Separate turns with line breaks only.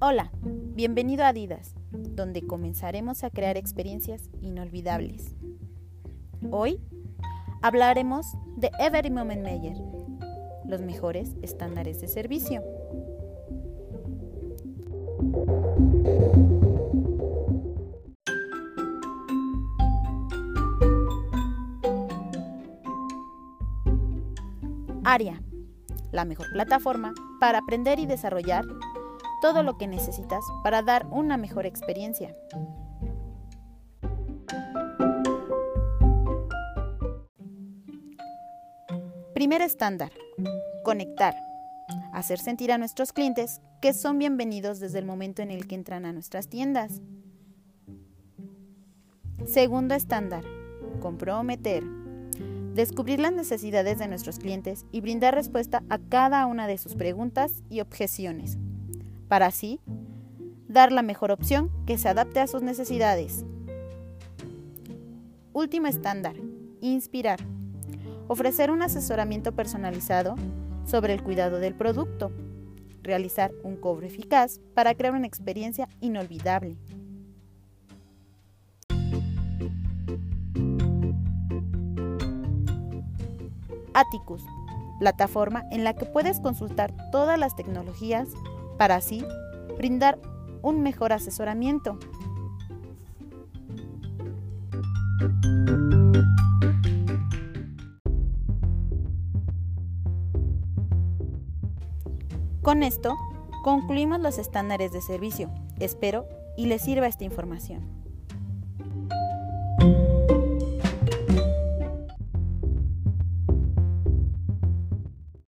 Hola, bienvenido a Adidas, donde comenzaremos a crear experiencias inolvidables. Hoy hablaremos de Every Moment Meyer, los mejores estándares de servicio. ARIA, la mejor plataforma para aprender y desarrollar todo lo que necesitas para dar una mejor experiencia. Primer estándar, conectar. Hacer sentir a nuestros clientes que son bienvenidos desde el momento en el que entran a nuestras tiendas. Segundo estándar, comprometer. Descubrir las necesidades de nuestros clientes y brindar respuesta a cada una de sus preguntas y objeciones para así dar la mejor opción que se adapte a sus necesidades. Último estándar, inspirar. Ofrecer un asesoramiento personalizado sobre el cuidado del producto. Realizar un cobro eficaz para crear una experiencia inolvidable. Atticus, plataforma en la que puedes consultar todas las tecnologías para así brindar un mejor asesoramiento. Con esto, concluimos los estándares de servicio. Espero y les sirva esta información.